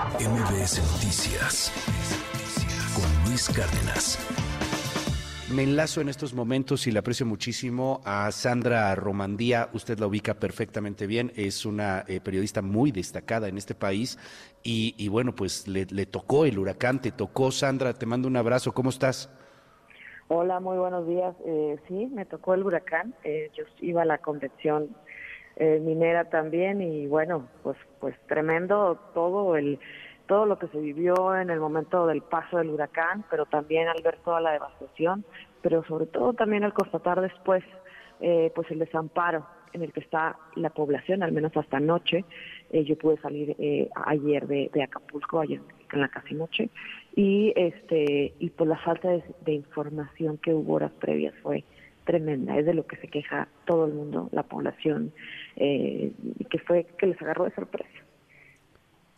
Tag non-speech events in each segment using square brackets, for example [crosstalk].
MBS Noticias con Luis Cárdenas. Me enlazo en estos momentos y le aprecio muchísimo a Sandra Romandía. Usted la ubica perfectamente bien. Es una eh, periodista muy destacada en este país. Y, bueno, pues le, tocó el huracán, te tocó. Sandra, te mando un abrazo. ¿Cómo estás? Hola, muy buenos días. Eh, sí, me tocó el huracán. Eh, yo iba a la convención minera también y bueno, pues, pues tremendo todo el todo lo que se vivió en el momento del paso del huracán, pero también al ver toda la devastación, pero sobre todo también al constatar después eh, pues el desamparo en el que está la población, al menos hasta anoche. Eh, yo pude salir eh, ayer de, Acapulco, ayer en la casi noche, y este y pues la falta de, de información que hubo horas previas fue tremenda, es de lo que se queja todo el mundo, la población, eh, que fue que les agarró de sorpresa.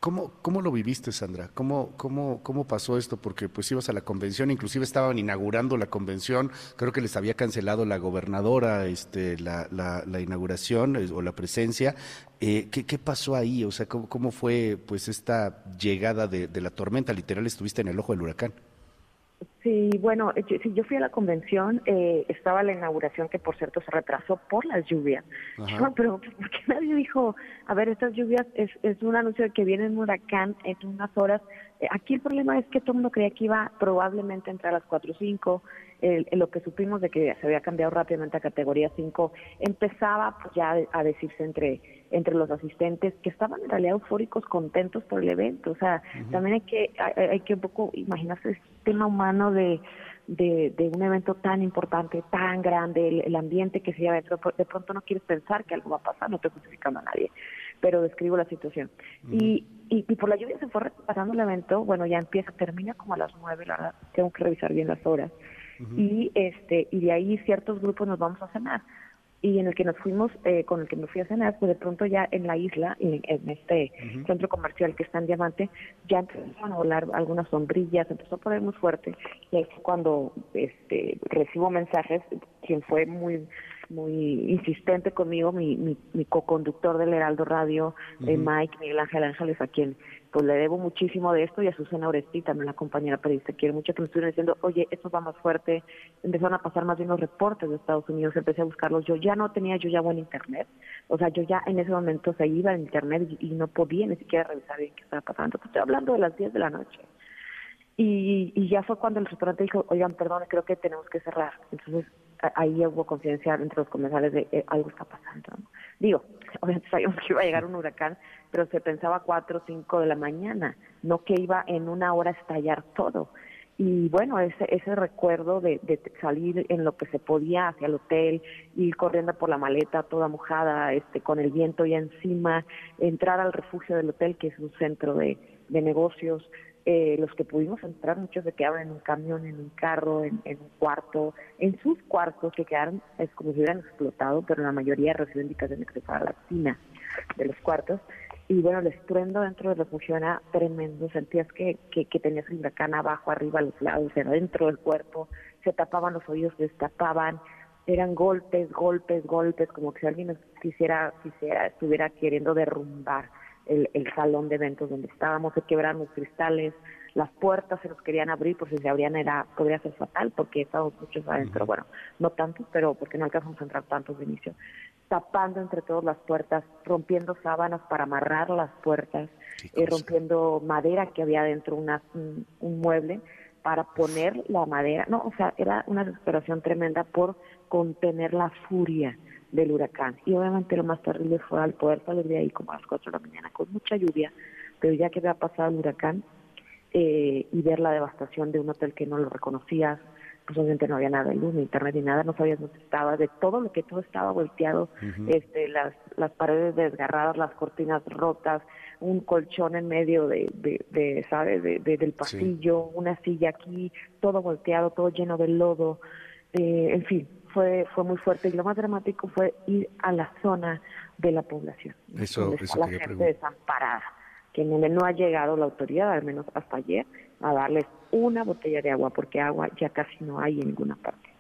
¿Cómo, ¿Cómo lo viviste, Sandra? ¿Cómo, cómo, ¿Cómo pasó esto? Porque pues ibas a la convención, inclusive estaban inaugurando la convención, creo que les había cancelado la gobernadora este, la, la, inauguración o la presencia. Eh, ¿qué, ¿qué, pasó ahí? O sea, ¿cómo, cómo fue pues esta llegada de, de la tormenta? Literal, estuviste en el ojo del huracán. Sí, bueno, yo, yo fui a la convención, eh, estaba la inauguración que por cierto se retrasó por las lluvias. pero ¿por qué nadie dijo, a ver, estas lluvias es, es un anuncio de que viene un huracán en unas horas? Eh, aquí el problema es que todo el mundo creía que iba probablemente a entrar a las 4 o 5, lo que supimos de que se había cambiado rápidamente a categoría 5, empezaba pues, ya a decirse entre entre los asistentes que estaban en realidad eufóricos, contentos por el evento. O sea, también hay que hay, que un poco imaginarse tema humano de, de, un evento tan importante, tan grande, el, ambiente que se lleva dentro. De pronto no quieres pensar que algo va a pasar, no estoy justificando a nadie, pero describo la situación. y, y, por la lluvia se fue pasando el evento, bueno, ya empieza, termina como a las nueve, la verdad, tengo que revisar bien las horas. Y este y de ahí ciertos grupos nos vamos a cenar y en el que nos fuimos, eh, con el que me fui a cenar, pues de pronto ya en la isla, en, este centro comercial que está en Diamante, ya empezaron a volar algunas sombrillas, empezó a poner muy fuerte, y ahí fue cuando este, recibo mensajes, quien fue muy muy insistente conmigo, mi, mi, mi co-conductor del Heraldo Radio, eh, Mike Miguel Ángel Ángeles, a quien pues le debo muchísimo de esto y a Susana Oresti, también la compañera periodista, quiere mucho que me estuvieran diciendo, oye, esto va más fuerte, empezaron a pasar más bien los reportes de Estados Unidos, empecé a buscarlos, yo ya no tenía yo ya buen internet, o sea, yo ya en ese momento se iba en internet y, no podía ni siquiera revisar bien qué estaba pasando, estoy hablando de las 10 de la noche. Y, y ya fue cuando el restaurante dijo, oigan, perdón, creo que tenemos que cerrar. Entonces ahí hubo conciencia entre los comensales de eh, algo está pasando. Digo, [laughs] obviamente sabíamos que iba a llegar un huracán, pero se pensaba cuatro o cinco de la mañana, no que iba en una hora a estallar todo. Y bueno, ese, ese recuerdo de, salir en lo que se podía hacia el hotel, ir corriendo por la maleta toda mojada, este, con el viento ya encima, entrar al refugio del hotel, que es un centro de negocios, eh, los que pudimos entrar, muchos se quedaron en un camión, en un carro, en, un cuarto, en sus cuartos que quedaron es como si hubieran explotado, pero la mayoría recibió indicaciones que estaba la tina de los cuartos. Y bueno, el estruendo dentro de refugio era tremendo, sentías que, que, tenías el huracán abajo, arriba, a los lados, era dentro del cuerpo, se tapaban los oídos, se destapaban, eran golpes, golpes, golpes, como que si alguien quisiera, quisiera, estuviera queriendo derrumbar el, salón de eventos donde estábamos, se quebraron los cristales, las puertas se nos querían abrir, por si se abrían era, podría ser fatal, porque estábamos muchos adentro, bueno, no tantos, pero porque no alcanzamos a entrar tantos de inicio, tapando entre todas las puertas, rompiendo sábanas para amarrar las puertas, eh, rompiendo madera que había dentro, una, un, un mueble, para poner la madera, no, o sea, era una desesperación tremenda por contener la furia del huracán. Y obviamente lo más terrible fue al poder salir de ahí como a las 4 de la mañana con mucha lluvia, pero ya que había pasado el huracán eh, y ver la devastación de un hotel que no lo reconocías, pues obviamente no había nada de luz, ni internet, ni nada, no sabías dónde estaba, de todo lo que todo estaba volteado, este, las, las paredes desgarradas, las cortinas rotas, un colchón en medio de, de, ¿sabes?, de, del pasillo, una silla aquí, todo volteado, todo lleno de lodo, eh, en fin, fue fue muy fuerte y lo más dramático fue ir a la zona de la población. Eso, eso la gente desamparada que no, no ha llegado la autoridad al menos hasta ayer a darles una botella de agua porque agua ya casi no hay en ninguna parte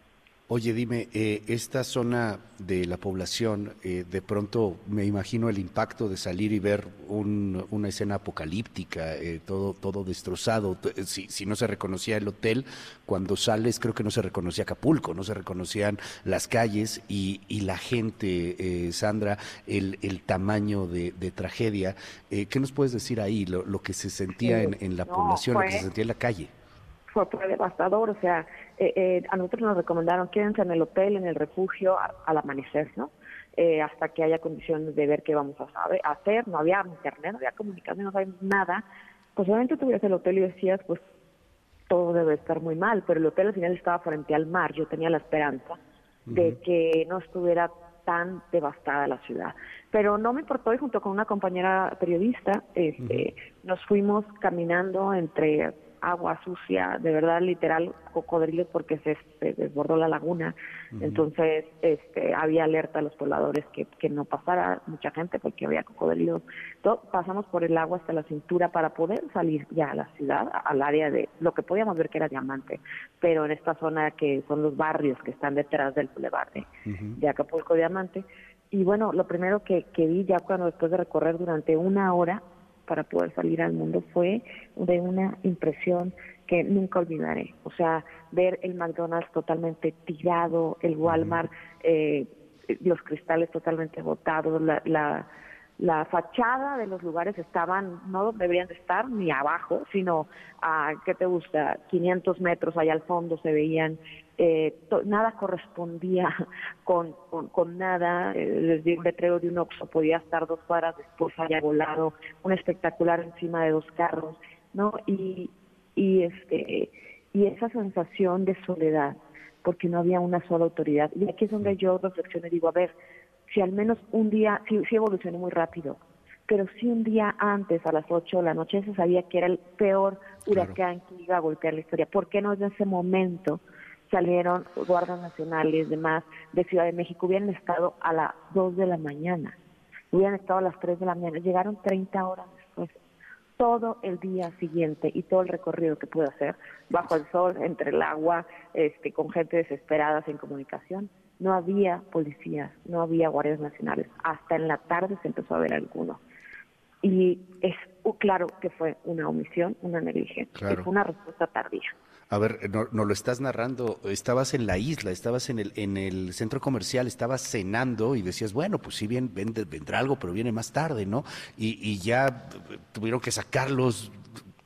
Oye, dime, eh, esta zona de la población, eh, de pronto me imagino el impacto de salir y ver una escena apocalíptica, eh, todo, todo destrozado. Si, si, no se reconocía el hotel, cuando sales creo que no se reconocía Acapulco, no se reconocían las calles y, la gente, Sandra, el, el tamaño de, tragedia. ¿Qué nos puedes decir ahí, lo, que se sentía en, la población, lo que se sentía en la calle? Fue, devastador, o sea, eh, eh, a nosotros nos recomendaron quédense en el hotel, en el refugio, al amanecer, ¿no? Eh, hasta que haya condiciones de ver qué vamos a saber, hacer, no había internet, no había comunicación, no había nada, pues obviamente tú el hotel y decías, pues todo debe estar muy mal, pero el hotel al final estaba frente al mar, yo tenía la esperanza de que no estuviera tan devastada la ciudad. Pero no me importó y junto con una compañera periodista este, nos fuimos caminando entre agua sucia, de verdad literal cocodrilos porque se, desbordó la laguna. Entonces este, había alerta a los pobladores que, que no pasara mucha gente porque había cocodrilos. pasamos por el agua hasta la cintura para poder salir ya a la ciudad, al área de lo que podíamos ver que era diamante, pero en esta zona que son los barrios que están detrás del boulevard de, Acapulco Diamante. Y bueno, lo primero que, que vi ya cuando después de recorrer durante una hora para poder salir al mundo fue de una impresión que nunca olvidaré. O sea, ver el McDonald's totalmente tirado, el Walmart, eh, los cristales totalmente botados, la, la, la fachada de los lugares estaban, no deberían de estar ni abajo, sino a, ¿qué te gusta? 500 metros allá al fondo se veían eh, nada correspondía [laughs] con, con, nada, eh, les digo, un letrero de un oxo podía estar dos cuadras después haya volado, un espectacular encima de dos carros, ¿no? Y, y, este, y esa sensación de soledad, porque no había una sola autoridad. Y aquí es donde yo reflexiono y digo, a ver, si al menos un día, sí, sí evolucionó muy rápido, pero si un día antes, a las 8 de la noche, se sabía que era el peor huracán que iba a golpear la historia. ¿Por qué no en ese momento salieron guardas nacionales, demás, de Ciudad de México, hubieran estado a las 2 de la mañana, hubieran estado a las 3 de la mañana, llegaron 30 horas después, todo el día siguiente y todo el recorrido que pude hacer, bajo el sol, entre el agua, este, con gente desesperada sin comunicación. No había policías, no había guardias nacionales. Hasta en la tarde se empezó a ver alguno. Y es claro que fue una omisión, una negligencia, fue una respuesta tardía. A ver, no, no, lo estás narrando, estabas en la isla, estabas en el, en el centro comercial, estabas cenando y decías, bueno, pues sí, bien, vendrá algo, pero viene más tarde, ¿no? Y, y ya tuvieron que sacarlos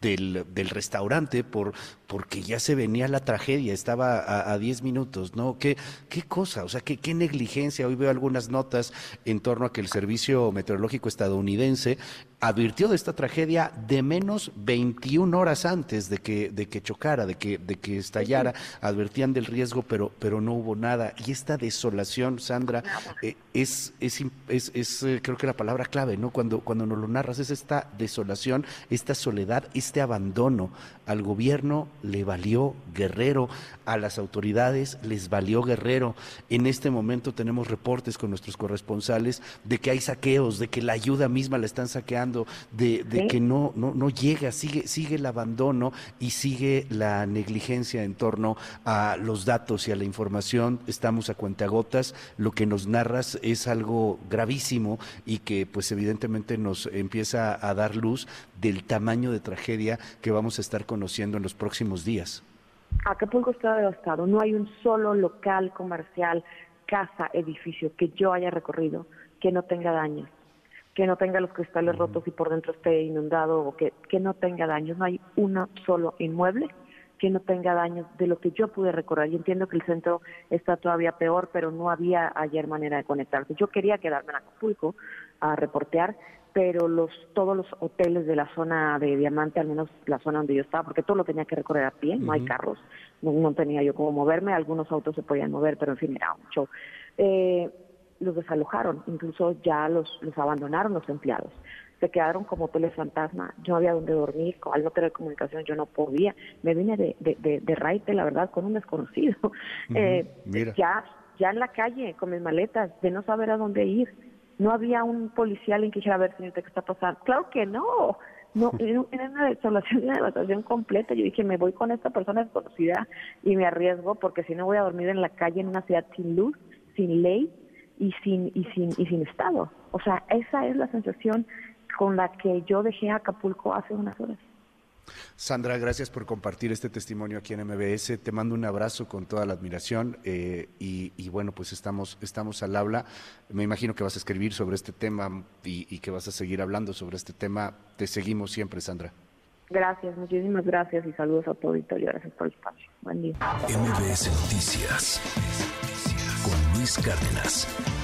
del, del, restaurante por, porque ya se venía la tragedia, estaba a 10 minutos, ¿no? ¿Qué, ¿Qué cosa? O sea, ¿qué, ¿qué negligencia? Hoy veo algunas notas en torno a que el Servicio Meteorológico estadounidense advirtió de esta tragedia de menos 21 horas antes de que, de que chocara, de que, de que estallara, advertían del riesgo, pero, pero no hubo nada. Y esta desolación, Sandra, eh, es, es, es, es eh, creo que la palabra clave, ¿no? Cuando, cuando nos lo narras, es esta desolación, esta soledad, este abandono al gobierno le valió Guerrero, a las autoridades les valió Guerrero. En este momento tenemos reportes con nuestros corresponsales de que hay saqueos, de que la ayuda misma la están saqueando, de, que no, no, no llega, sigue, sigue el abandono y sigue la negligencia en torno a los datos y a la información. Estamos a cuentagotas, lo que nos narras es algo gravísimo y que pues evidentemente nos empieza a dar luz del tamaño de tragedia que vamos a estar conociendo en los próximos días. Acapulco está devastado, no hay un solo local comercial, casa, edificio que yo haya recorrido que no tenga daños, que no tenga los cristales rotos y por dentro esté inundado o que, que no tenga daños, no hay uno solo inmueble que no tenga daños de lo que yo pude recorrer. Yo entiendo que el centro está todavía peor, pero no había ayer manera de conectarse. Yo quería quedarme en Acapulco a reportear, pero los todos los hoteles de la zona de Diamante, al menos la zona donde yo estaba, porque todo lo tenía que recorrer a pie, no hay carros, no, tenía yo cómo moverme, algunos autos se podían mover, pero en fin, era un show. Eh, los desalojaron, incluso ya los, los abandonaron los empleados. Se quedaron como hoteles fantasma, yo no había donde dormir, al no tener comunicación yo no podía. Me vine de, de, de, Raite, la verdad, con un desconocido. [laughs] eh, ya, ya en la calle, con mis maletas, de no saber a dónde ir no había un policial en que dijera, a ver, señorita, ¿qué está pasando? Claro que no. No, era una desolación, una devastación completa. Yo dije, me voy con esta persona desconocida y me arriesgo porque si no voy a dormir en la calle en una ciudad sin luz, sin ley y sin y sin y sin estado. O sea, esa es la sensación con la que yo dejé Acapulco hace unas horas. Sandra, gracias por compartir este testimonio aquí en MBS. Te mando un abrazo con toda la admiración eh, y, bueno, pues estamos, estamos al habla. Me imagino que vas a escribir sobre este tema y, y, que vas a seguir hablando sobre este tema. Te seguimos siempre, Sandra. Gracias, muchísimas gracias y saludos a tu auditorio. Gracias por el espacio. Buen día. MBS Noticias con Luis Cárdenas.